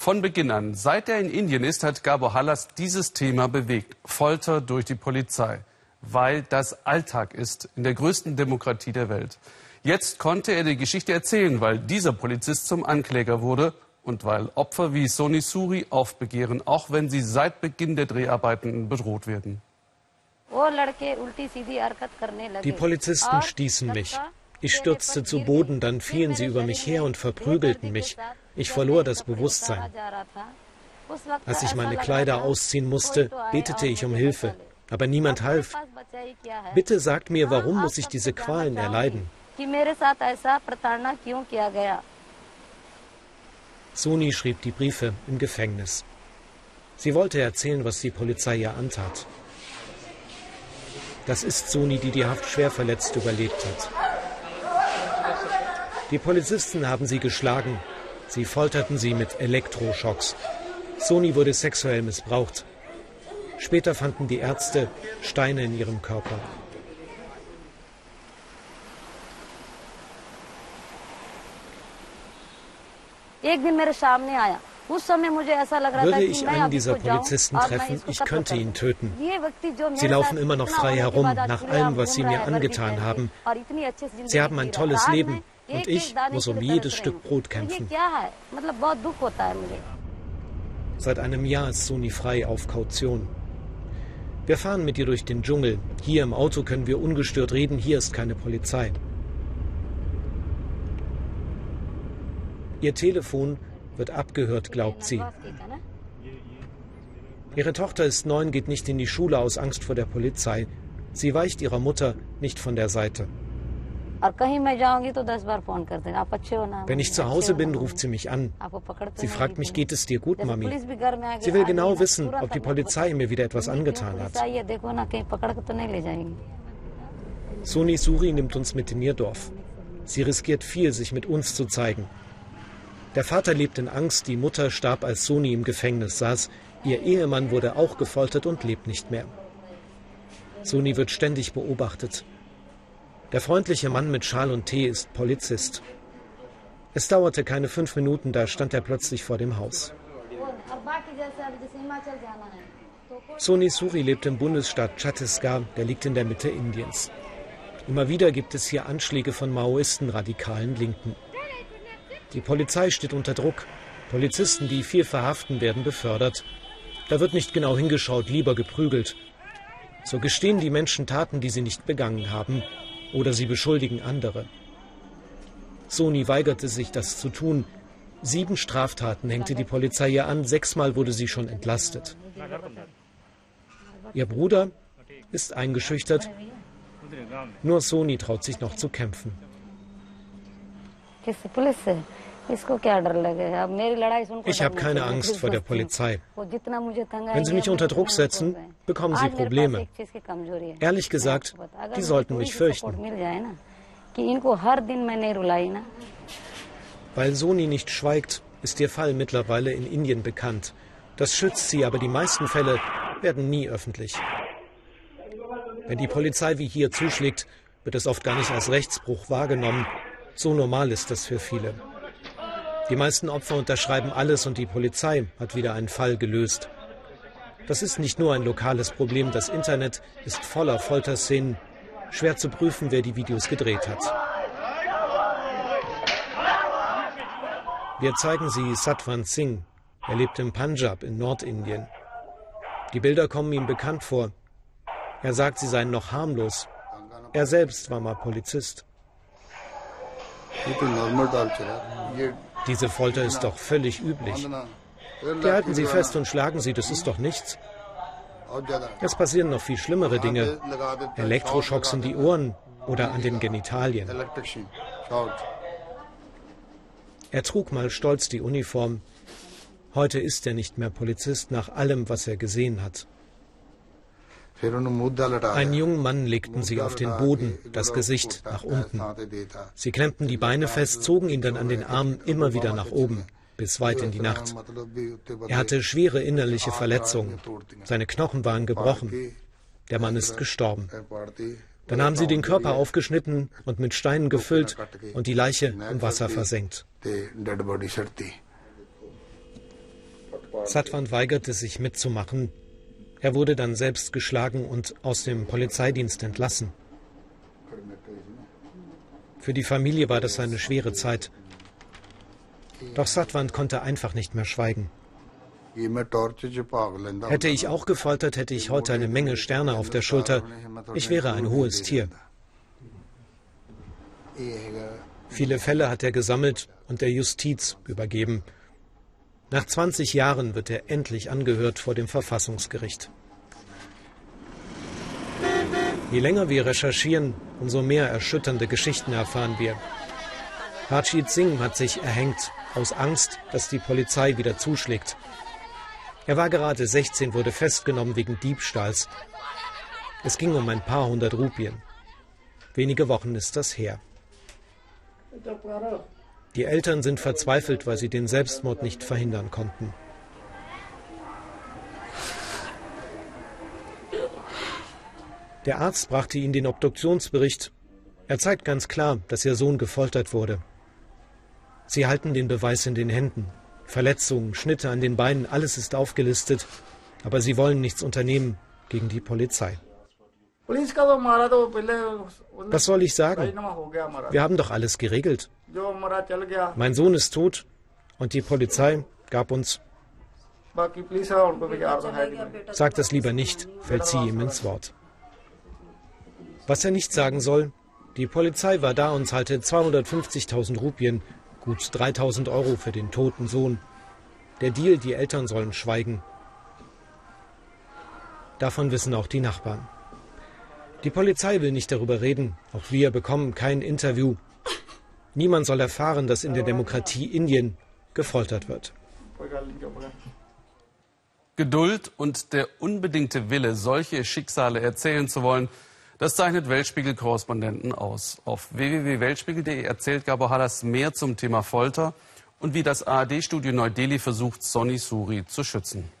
Von Beginn an, seit er in Indien ist, hat Gabor Hallas dieses Thema bewegt. Folter durch die Polizei. Weil das Alltag ist in der größten Demokratie der Welt. Jetzt konnte er die Geschichte erzählen, weil dieser Polizist zum Ankläger wurde und weil Opfer wie Soni Suri aufbegehren, auch wenn sie seit Beginn der Dreharbeiten bedroht werden. Die Polizisten stießen mich. Ich stürzte zu Boden, dann fielen sie über mich her und verprügelten mich. Ich verlor das Bewusstsein. Als ich meine Kleider ausziehen musste, betete ich um Hilfe. Aber niemand half. Bitte sagt mir, warum muss ich diese Qualen erleiden? Suni schrieb die Briefe im Gefängnis. Sie wollte erzählen, was die Polizei ihr antat. Das ist Suni, die die Haft schwer verletzt überlebt hat. Die Polizisten haben sie geschlagen. Sie folterten sie mit Elektroschocks. Soni wurde sexuell missbraucht. Später fanden die Ärzte Steine in ihrem Körper. Würde ich einen dieser Polizisten treffen, ich könnte ihn töten. Sie laufen immer noch frei herum, nach allem, was sie mir angetan haben. Sie haben ein tolles Leben und ich muss um jedes Stück Brot kämpfen. Seit einem Jahr ist Suni frei auf Kaution. Wir fahren mit ihr durch den Dschungel. Hier im Auto können wir ungestört reden, hier ist keine Polizei. Ihr Telefon wird abgehört, glaubt sie. Ihre Tochter ist neun, geht nicht in die Schule aus Angst vor der Polizei. Sie weicht ihrer Mutter nicht von der Seite. Wenn ich zu Hause bin, ruft sie mich an. Sie fragt mich, geht es dir gut, Mami? Sie will genau wissen, ob die Polizei mir wieder etwas angetan hat. Suni Suri nimmt uns mit in ihr Dorf. Sie riskiert viel, sich mit uns zu zeigen. Der Vater lebt in Angst, die Mutter starb, als Soni im Gefängnis saß. Ihr Ehemann wurde auch gefoltert und lebt nicht mehr. Soni wird ständig beobachtet. Der freundliche Mann mit Schal und Tee ist Polizist. Es dauerte keine fünf Minuten, da stand er plötzlich vor dem Haus. Soni Suri lebt im Bundesstaat Chhattisgarh, der liegt in der Mitte Indiens. Immer wieder gibt es hier Anschläge von Maoisten, radikalen Linken. Die Polizei steht unter Druck. Polizisten, die viel verhaften, werden befördert. Da wird nicht genau hingeschaut, lieber geprügelt. So gestehen die Menschen Taten, die sie nicht begangen haben, oder sie beschuldigen andere. Soni weigerte sich, das zu tun. Sieben Straftaten hängte die Polizei ihr an, sechsmal wurde sie schon entlastet. Ihr Bruder ist eingeschüchtert. Nur Soni traut sich noch zu kämpfen. Ich habe keine Angst vor der Polizei. Wenn sie mich unter Druck setzen, bekommen sie Probleme. Ehrlich gesagt, die sollten mich fürchten. Weil Soni nicht schweigt, ist ihr Fall mittlerweile in Indien bekannt. Das schützt sie, aber die meisten Fälle werden nie öffentlich. Wenn die Polizei wie hier zuschlägt, wird es oft gar nicht als Rechtsbruch wahrgenommen. So normal ist das für viele. Die meisten Opfer unterschreiben alles und die Polizei hat wieder einen Fall gelöst. Das ist nicht nur ein lokales Problem, das Internet ist voller Folterszenen. Schwer zu prüfen, wer die Videos gedreht hat. Wir zeigen sie Satwan Singh. Er lebt im Punjab in Nordindien. Die Bilder kommen ihm bekannt vor. Er sagt, sie seien noch harmlos. Er selbst war mal Polizist. Diese Folter ist doch völlig üblich. Die halten sie fest und schlagen sie, das ist doch nichts. Es passieren noch viel schlimmere Dinge. Elektroschocks in die Ohren oder an den Genitalien. Er trug mal stolz die Uniform. Heute ist er nicht mehr Polizist nach allem, was er gesehen hat. Einen jungen Mann legten sie auf den Boden, das Gesicht nach unten. Sie klemmten die Beine fest, zogen ihn dann an den Armen immer wieder nach oben, bis weit in die Nacht. Er hatte schwere innerliche Verletzungen. Seine Knochen waren gebrochen. Der Mann ist gestorben. Dann haben sie den Körper aufgeschnitten und mit Steinen gefüllt und die Leiche im Wasser versenkt. Satwan weigerte sich mitzumachen. Er wurde dann selbst geschlagen und aus dem Polizeidienst entlassen. Für die Familie war das eine schwere Zeit. Doch Satwan konnte einfach nicht mehr schweigen. Hätte ich auch gefoltert, hätte ich heute eine Menge Sterne auf der Schulter. Ich wäre ein hohes Tier. Viele Fälle hat er gesammelt und der Justiz übergeben. Nach 20 Jahren wird er endlich angehört vor dem Verfassungsgericht. Je länger wir recherchieren, umso mehr erschütternde Geschichten erfahren wir. Harjit Singh hat sich erhängt, aus Angst, dass die Polizei wieder zuschlägt. Er war gerade 16, wurde festgenommen wegen Diebstahls. Es ging um ein paar hundert Rupien. Wenige Wochen ist das her. Die Eltern sind verzweifelt, weil sie den Selbstmord nicht verhindern konnten. Der Arzt brachte ihnen den Obduktionsbericht. Er zeigt ganz klar, dass ihr Sohn gefoltert wurde. Sie halten den Beweis in den Händen. Verletzungen, Schnitte an den Beinen, alles ist aufgelistet. Aber sie wollen nichts unternehmen gegen die Polizei. Was soll ich sagen? Wir haben doch alles geregelt. Mein Sohn ist tot und die Polizei gab uns. Sag das lieber nicht, fällt sie ihm ins Wort. Was er nicht sagen soll, die Polizei war da und zahlte 250.000 Rupien, gut 3.000 Euro für den toten Sohn. Der Deal, die Eltern sollen schweigen. Davon wissen auch die Nachbarn. Die Polizei will nicht darüber reden. Auch wir bekommen kein Interview. Niemand soll erfahren, dass in der Demokratie Indien gefoltert wird. Geduld und der unbedingte Wille, solche Schicksale erzählen zu wollen, das zeichnet Weltspiegel-Korrespondenten aus. Auf www.weltspiegel.de erzählt Gabor Hallas mehr zum Thema Folter und wie das ARD-Studio Neu-Delhi versucht, Sonny Suri zu schützen.